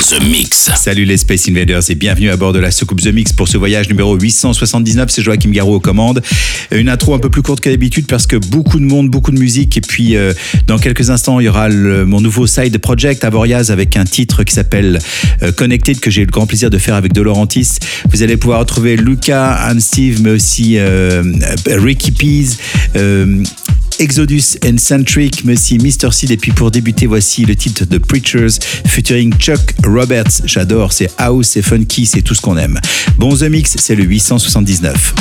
The Mix. Salut les Space Invaders et bienvenue à bord de la soucoupe The Mix pour ce voyage numéro 879. C'est Joachim Garou aux commandes. Une intro un peu plus courte que d'habitude parce que beaucoup de monde, beaucoup de musique. Et puis euh, dans quelques instants, il y aura le- mon nouveau side project Avoriaz avec un titre qui s'appelle euh, Connected que j'ai eu le grand plaisir de faire avec De Laurentiis. Vous allez pouvoir retrouver Luca, Anne Steve, mais aussi euh, Ricky Pease. Exodus and Centric, mais aussi Mr. Seed. Et puis pour débuter, voici le titre de Preachers featuring Chuck Roberts. J'adore, c'est house, c'est funky, c'est tout ce qu'on aime. Bon, The Mix, c'est le 879.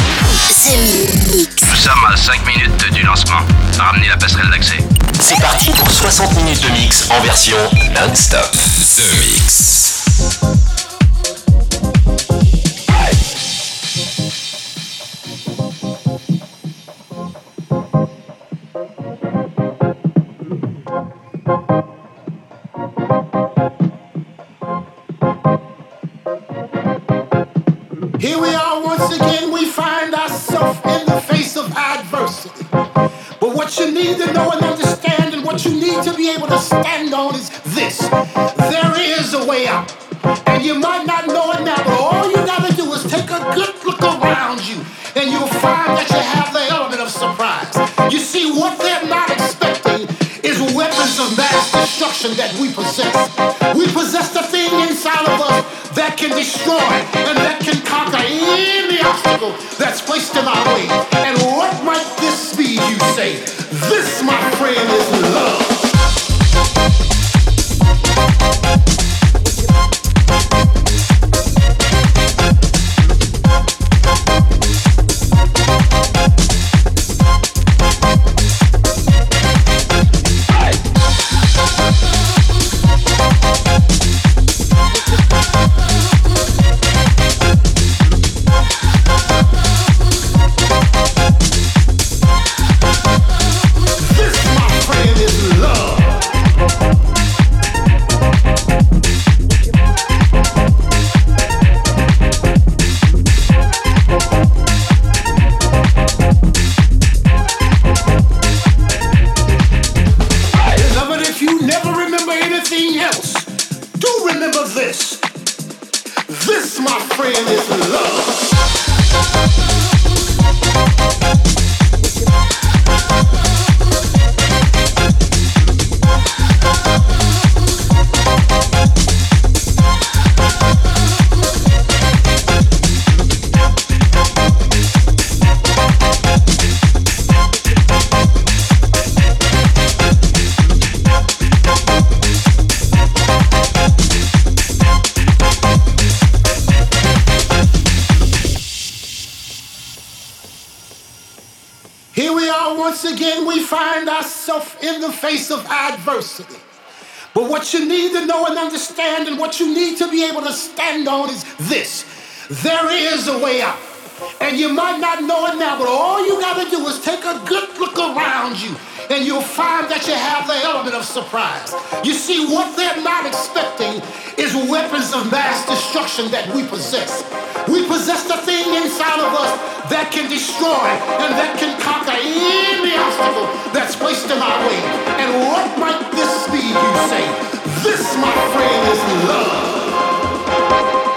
Nous sommes à 5 minutes du lancement. Ramenez la passerelle d'accès. C'est parti pour 60 minutes de mix en version non-stop. The Mix. Again, we find ourselves in the face of adversity. But what you need to know and understand, and what you need to be able to stand on is this there is a way out. And you might not know it now, but all you gotta do is take a good look around you, and you'll find that you have the element of surprise. You see, what they're not expecting is weapons of mass destruction that we possess. We possess the thing inside of us that can destroy and conquer any obstacle that's placed in our way. And what might this be, you say? This, my friend, is love. To know and understand, and what you need to be able to stand on is this there is a way out. And you might not know it now, but all you got to do is take a good look around you, and you'll find that you have the element of surprise. You see, what they're not expecting is weapons of mass destruction that we possess. We possess the thing inside of us that can destroy and that can conquer any obstacle that's placed in our way. And what might this be, you say? This, my friend, is love.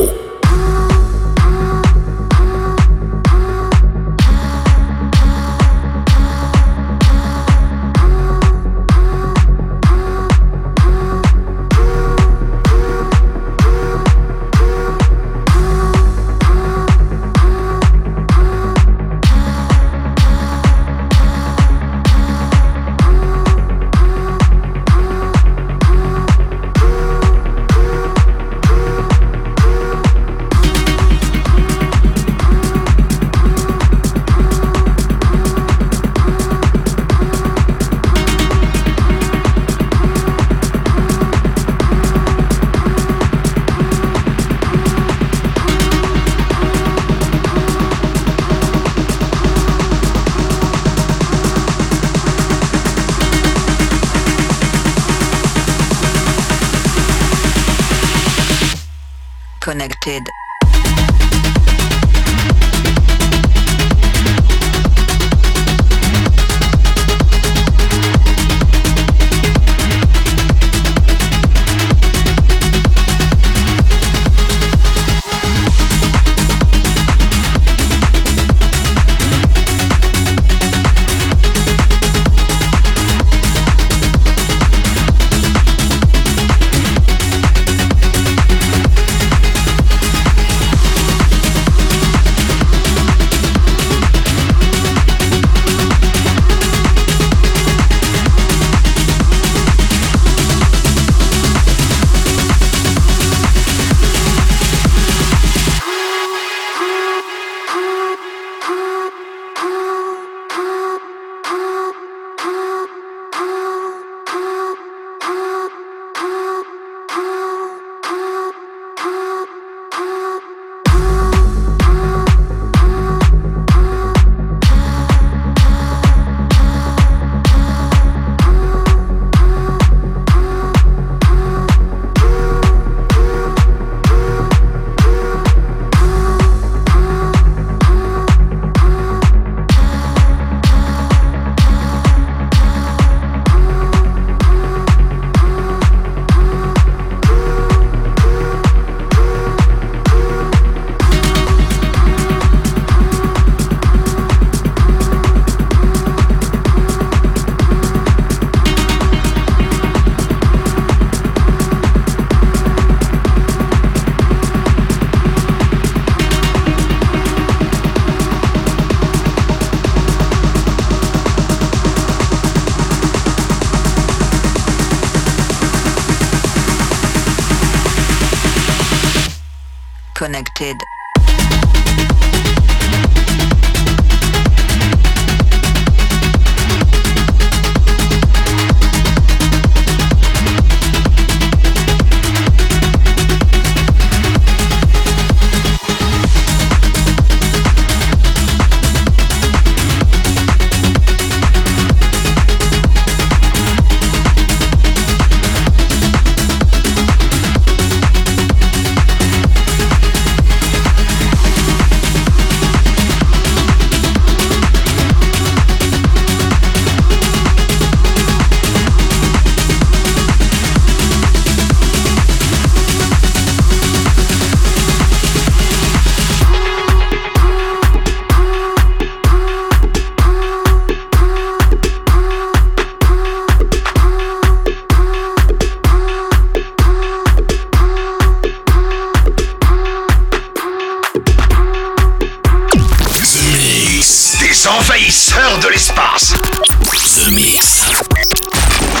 did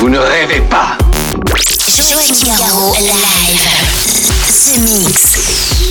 Vous ne rêvez pas Joachim Garraud, live. The Mix.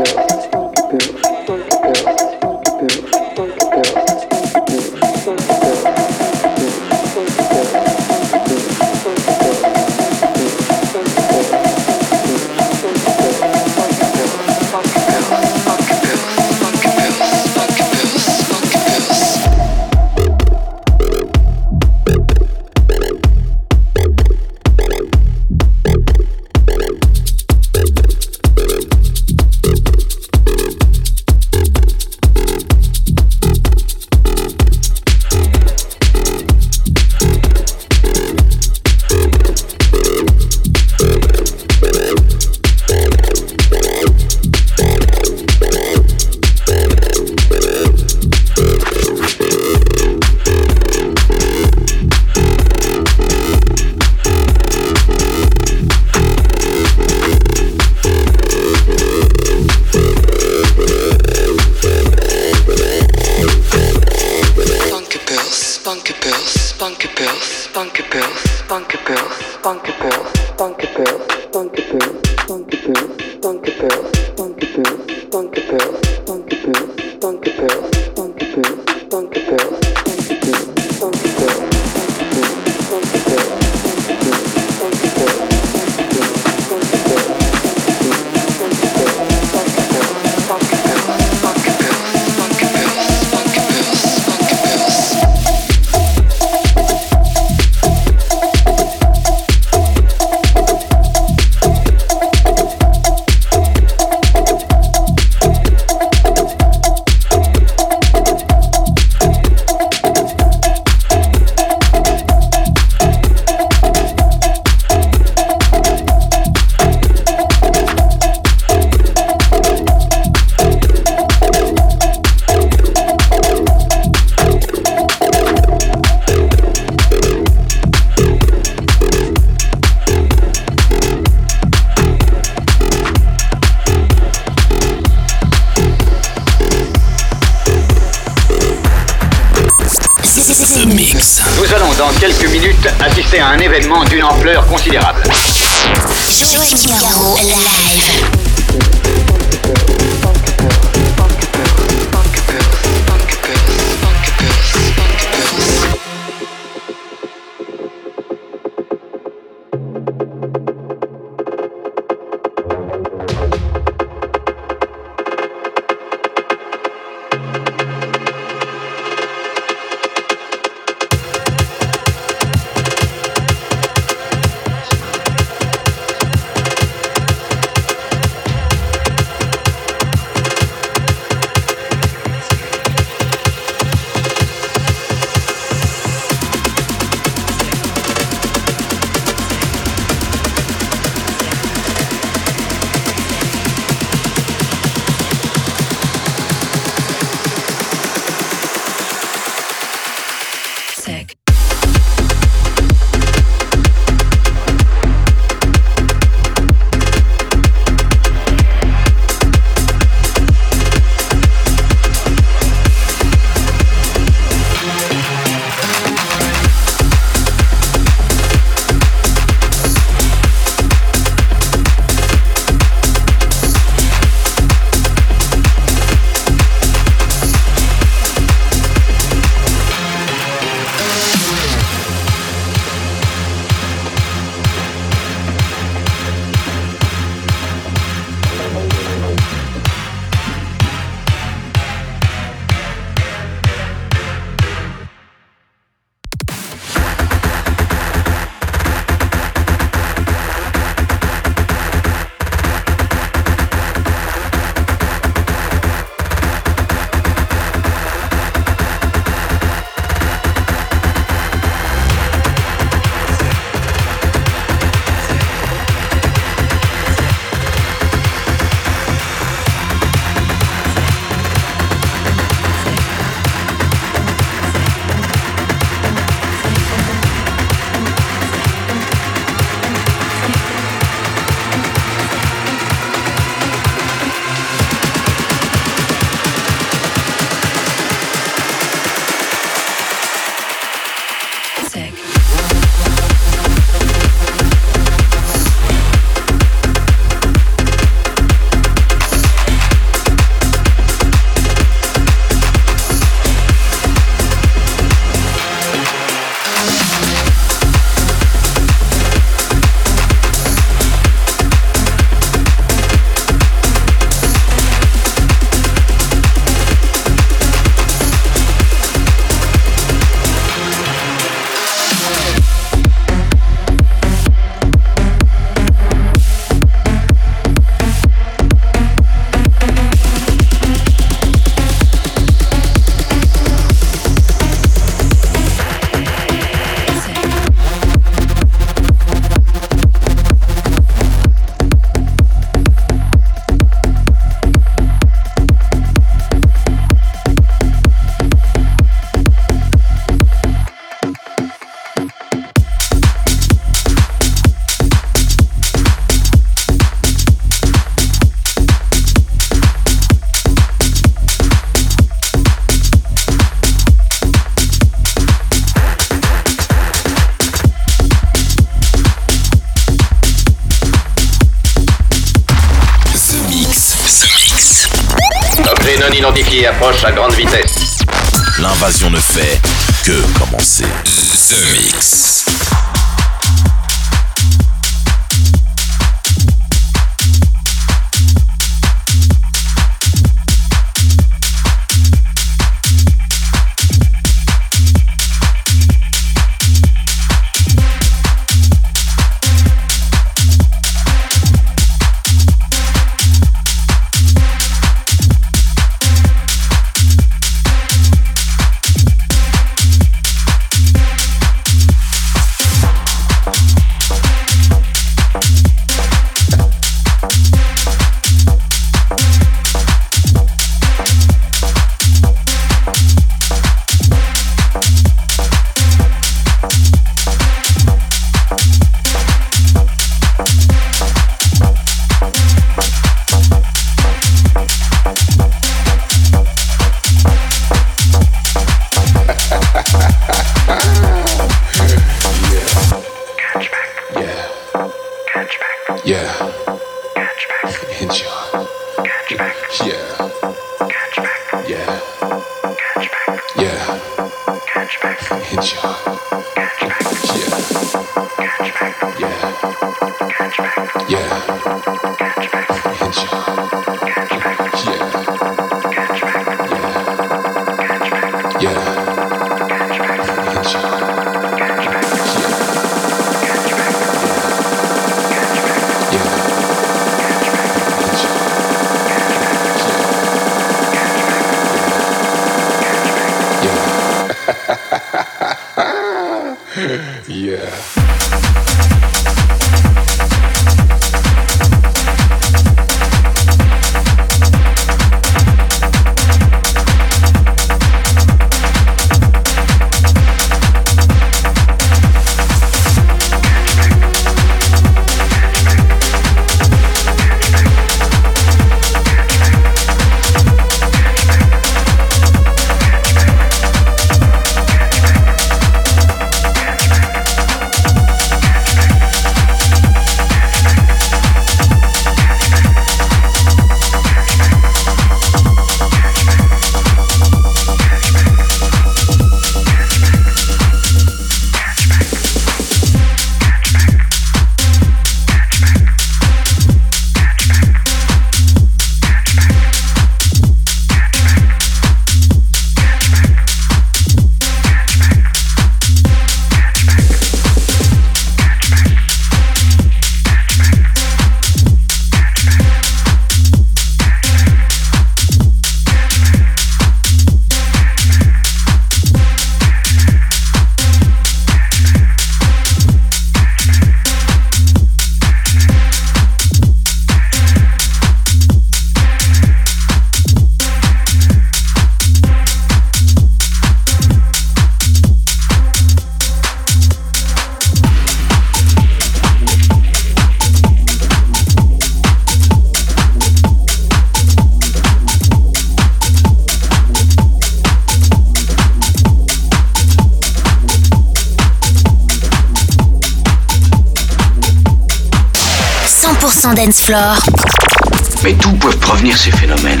Mais d'où peuvent provenir ces phénomènes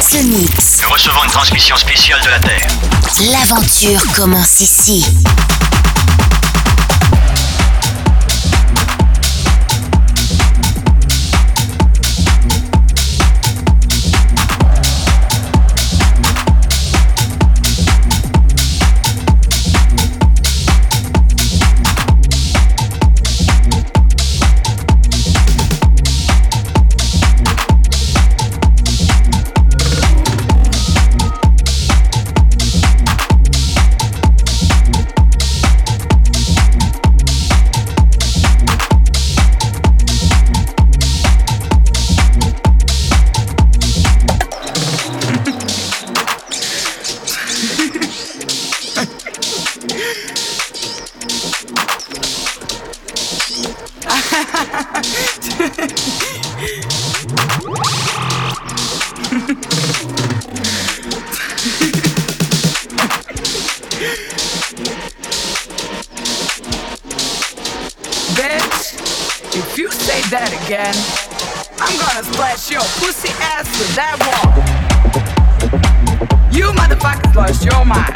Ce mix. Nous recevons une transmission spéciale de la Terre. L'aventure commence ici. that wall. You motherfuckers lost your mind.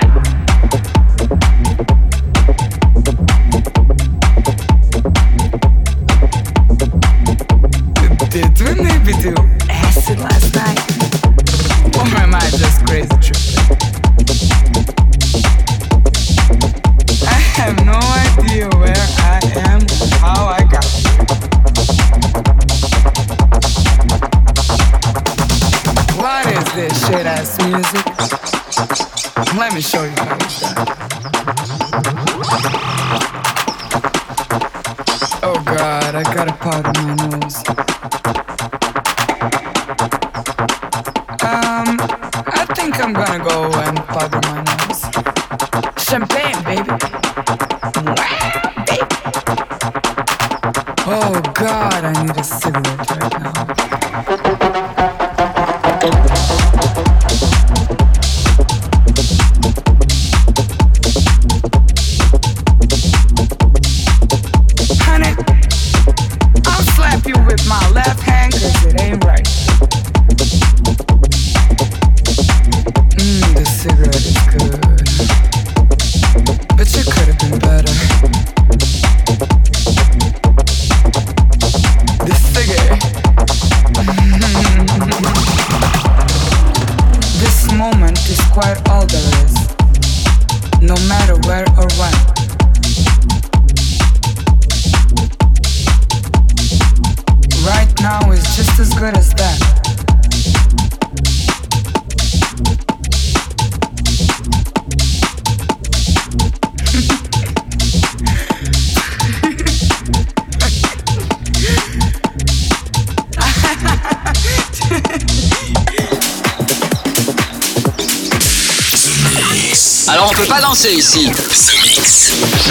danser ici.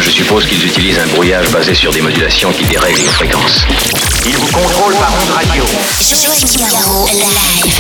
Je suppose qu'ils utilisent un brouillage basé sur des modulations qui dérèglent nos fréquences. Ils vous contrôlent par ondes radio. Joachim Garraud, live.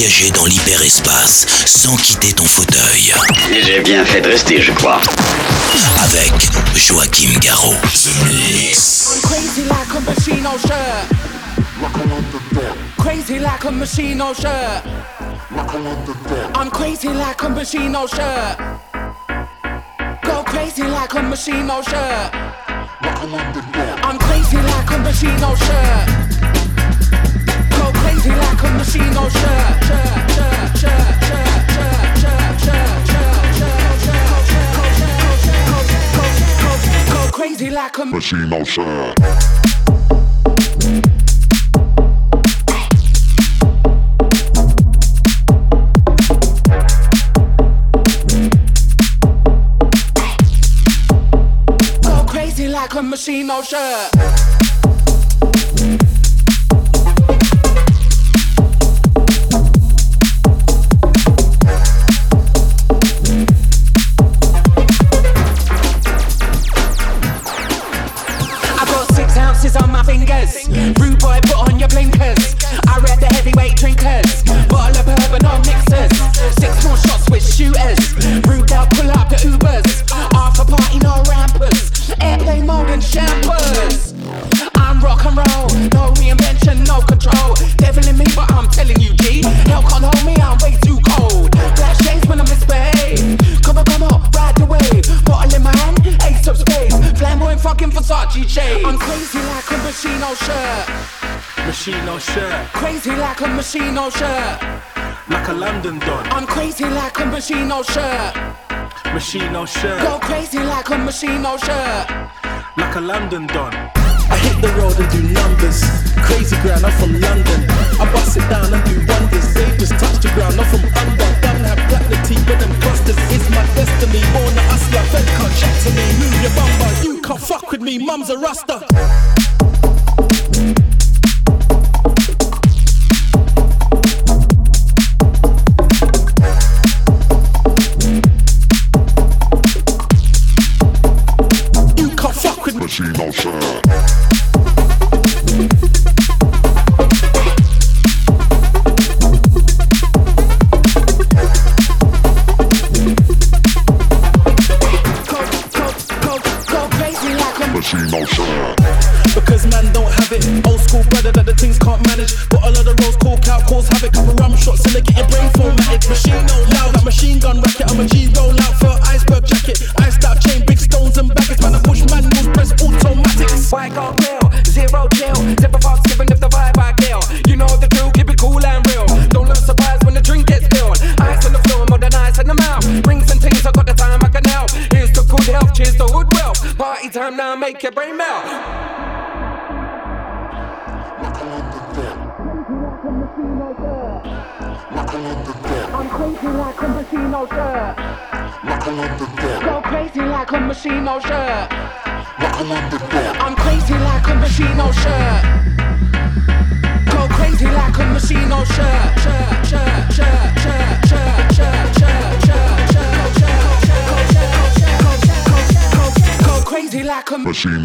voyager dans l'hyperespace sans quitter ton fauteuil. J'ai bien fait de rester, je crois. Avec Joachim Garraud. Crazy like a machine oh, on shirt. Oh, I'm crazy like a machine oh, on shirt. Go crazy like a machine on shirt. I'm crazy like a machine on shirt. machine oh like a machine, no shirt. Bambashino shirt. Like a London don. I'm crazy like a Bambashino shirt. Machino shirt. Go crazy like a Machino shirt. Like a London don. I hit the road and do numbers. Crazy ground, I'm from London. I bust it down and do wonders. They just touch the ground, I'm from under. Down that platinum teeth with them clusters. It's my destiny. Born a hustler, fed can't chat to me. Move your bumper, you can't fuck with me. Mum's a rasta. machine, oh. Like Go crazy like a machine, oh I'm crazy like a machine, oh. Go crazy like a machine, oh yeah. Crazy like a machine.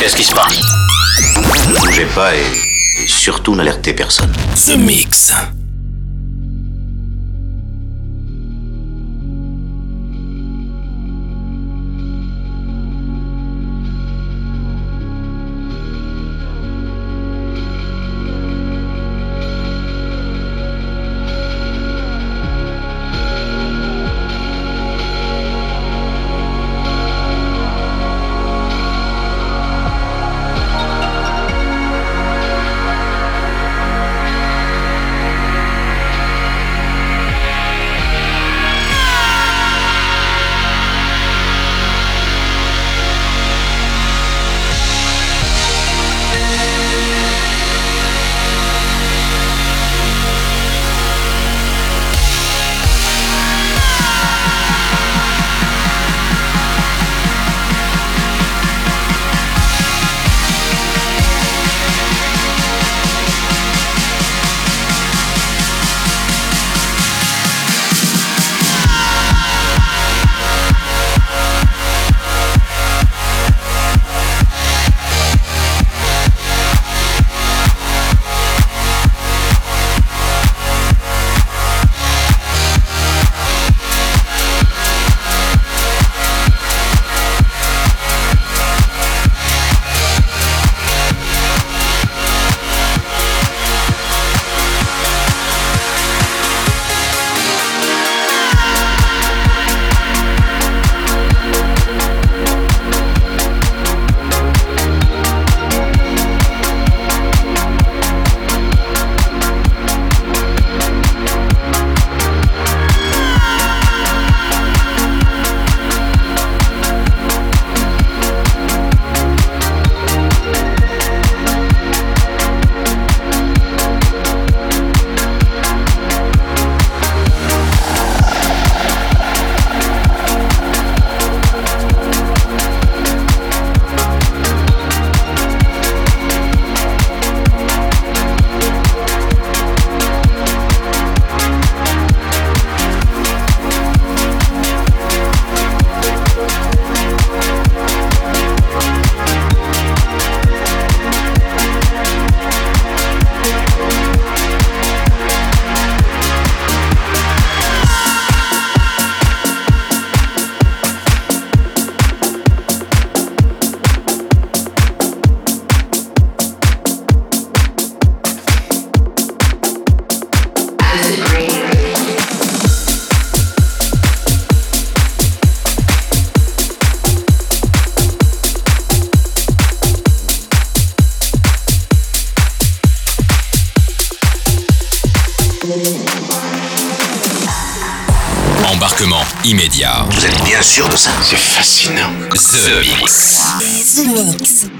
Qu'est-ce qui se passe Ne bougez pas et, et surtout n'alertez personne. The Mix. The Mix.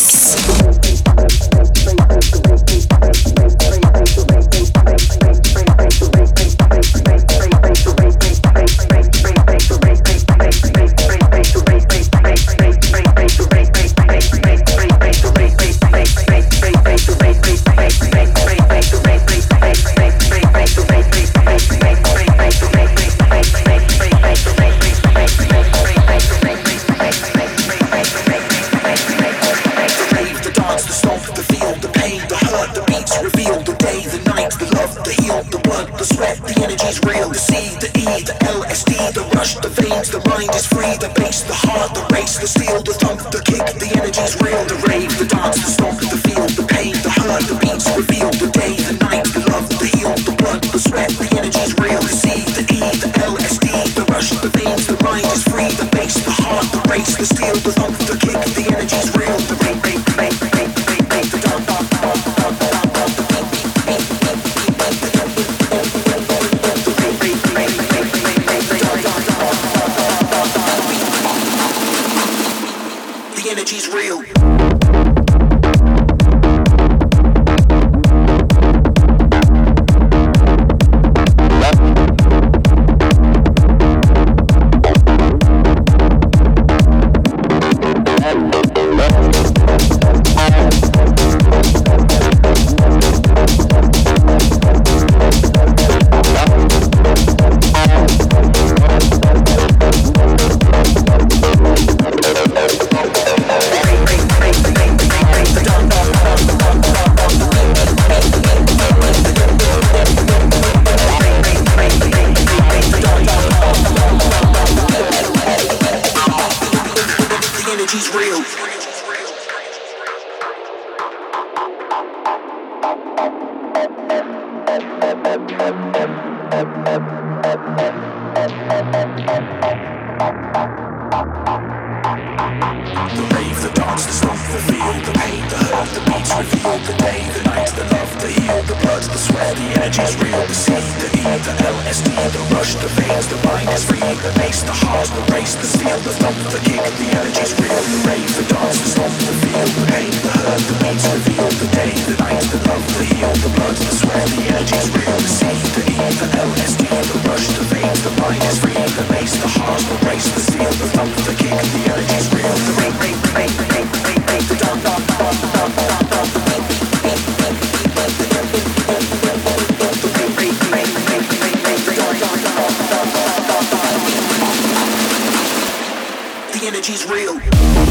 breaks the steel, the not She's real.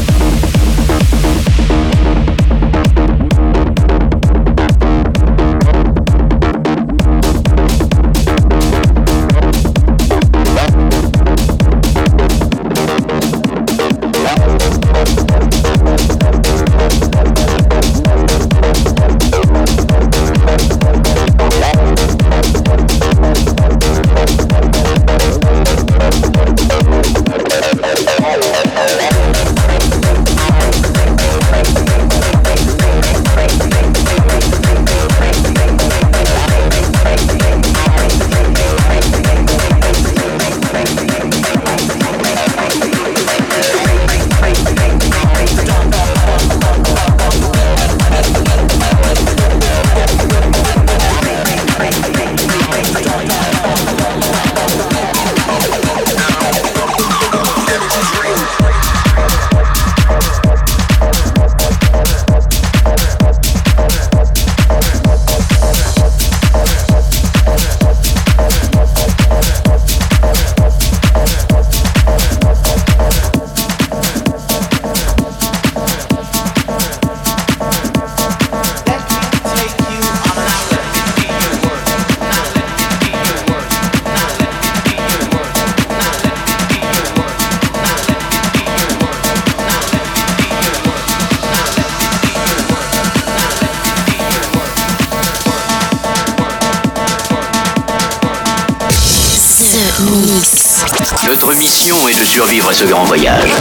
survivre à ce grand voyage.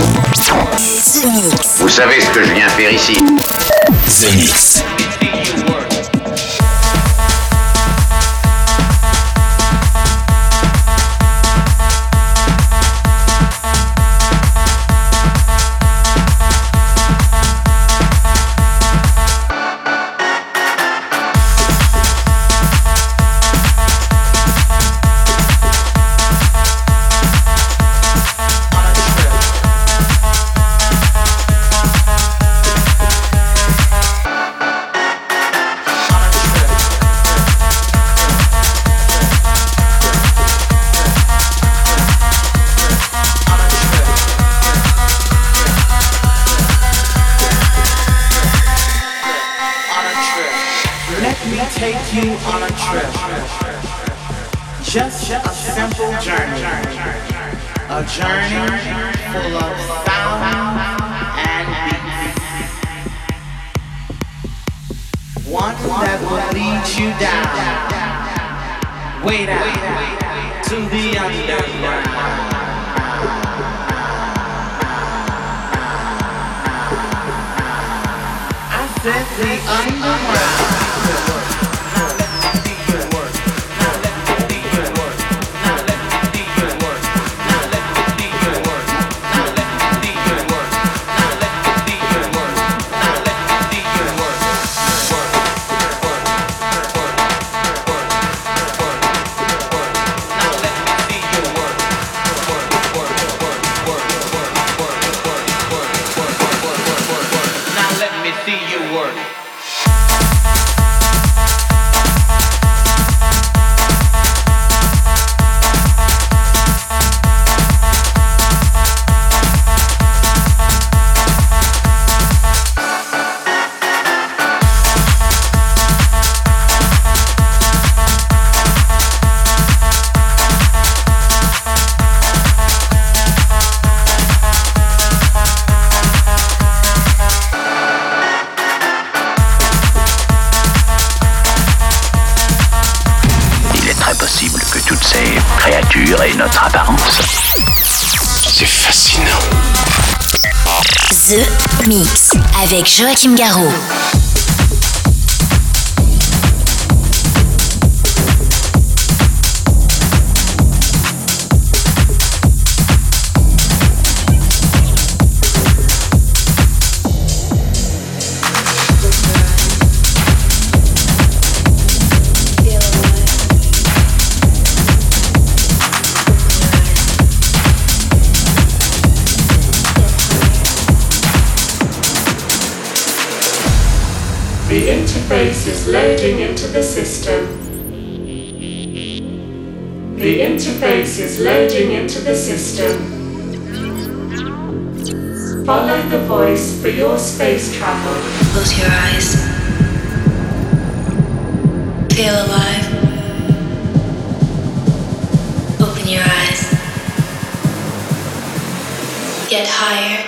Vous savez ce que je viens faire ici. The avec Joachim Garraud. Loading into the system. Follow the voice for your space travel. Close your eyes. Feel alive. Open your eyes. Get higher.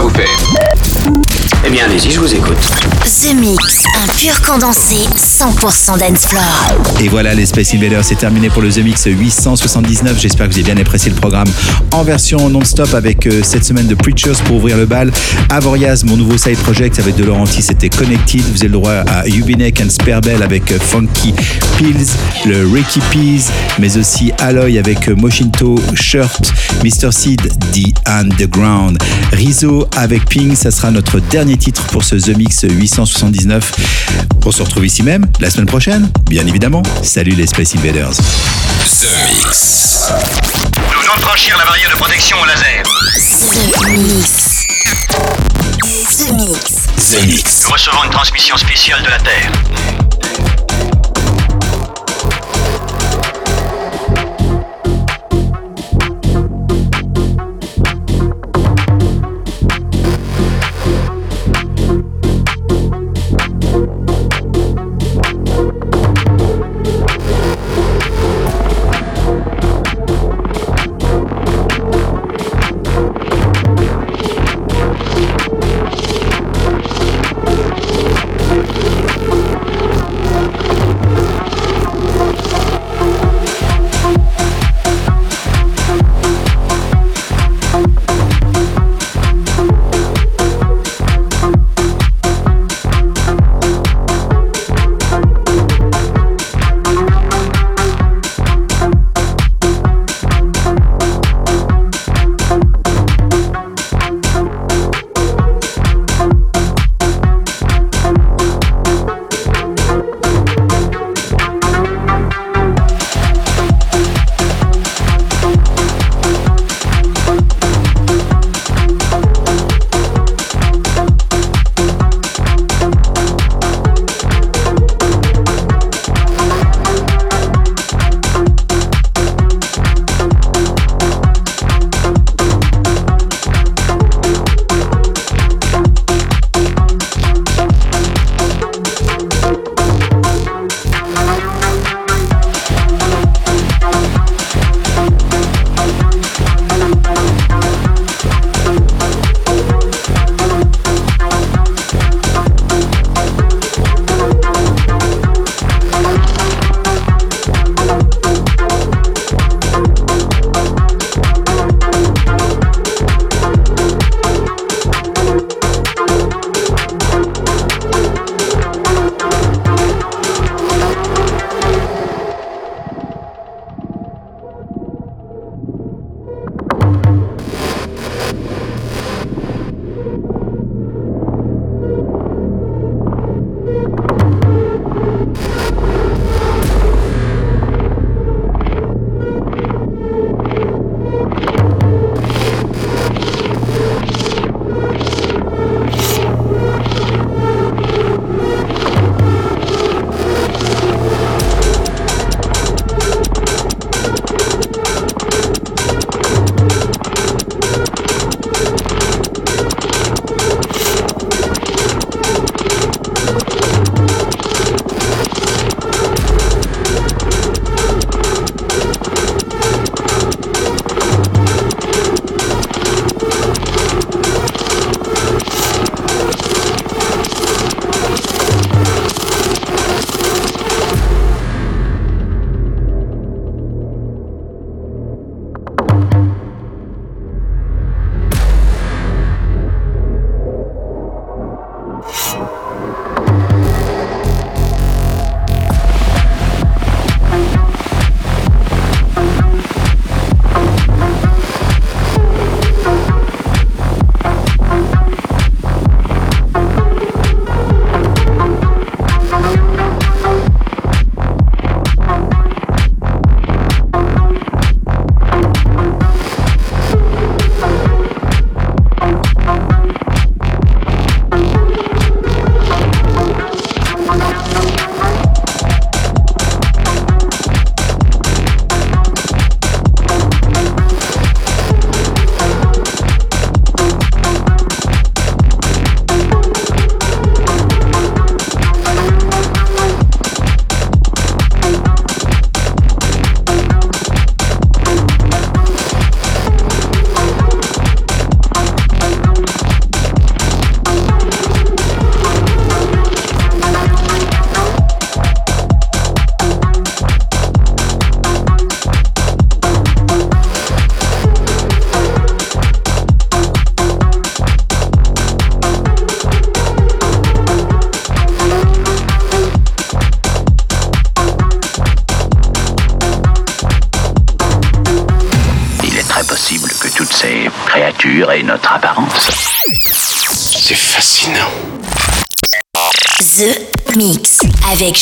Vous. Eh bien, allez-y, je vous écoute. The Mix, un pur condensé 100% dance floor. Et voilà, les Space Invaders, c'est terminé pour le The Mix 879. J'espère que vous avez bien apprécié le programme en version non-stop avec euh, cette semaine de Preachers pour ouvrir le bal. Avoriaz, mon nouveau side project avec De Laurenti, c'était Connected. Vous avez le droit à Ubinek and Sparebell avec euh, Funky Pills, le Ricky Peas, mais aussi Alloy avec euh, Moshinto Shirt, Mr. Seed, The Underground. Rizzo avec Ping, ça sera notre dernier titre pour ce The Mix 879. On se retrouve ici même la semaine prochaine, bien évidemment. Salut les Space Invaders. The Mix. Nous venons de franchir la barrière de protection au laser. The Mix. The Mix. The Mix. Nous recevons une transmission spéciale de la Terre.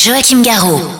Joachim Garraud.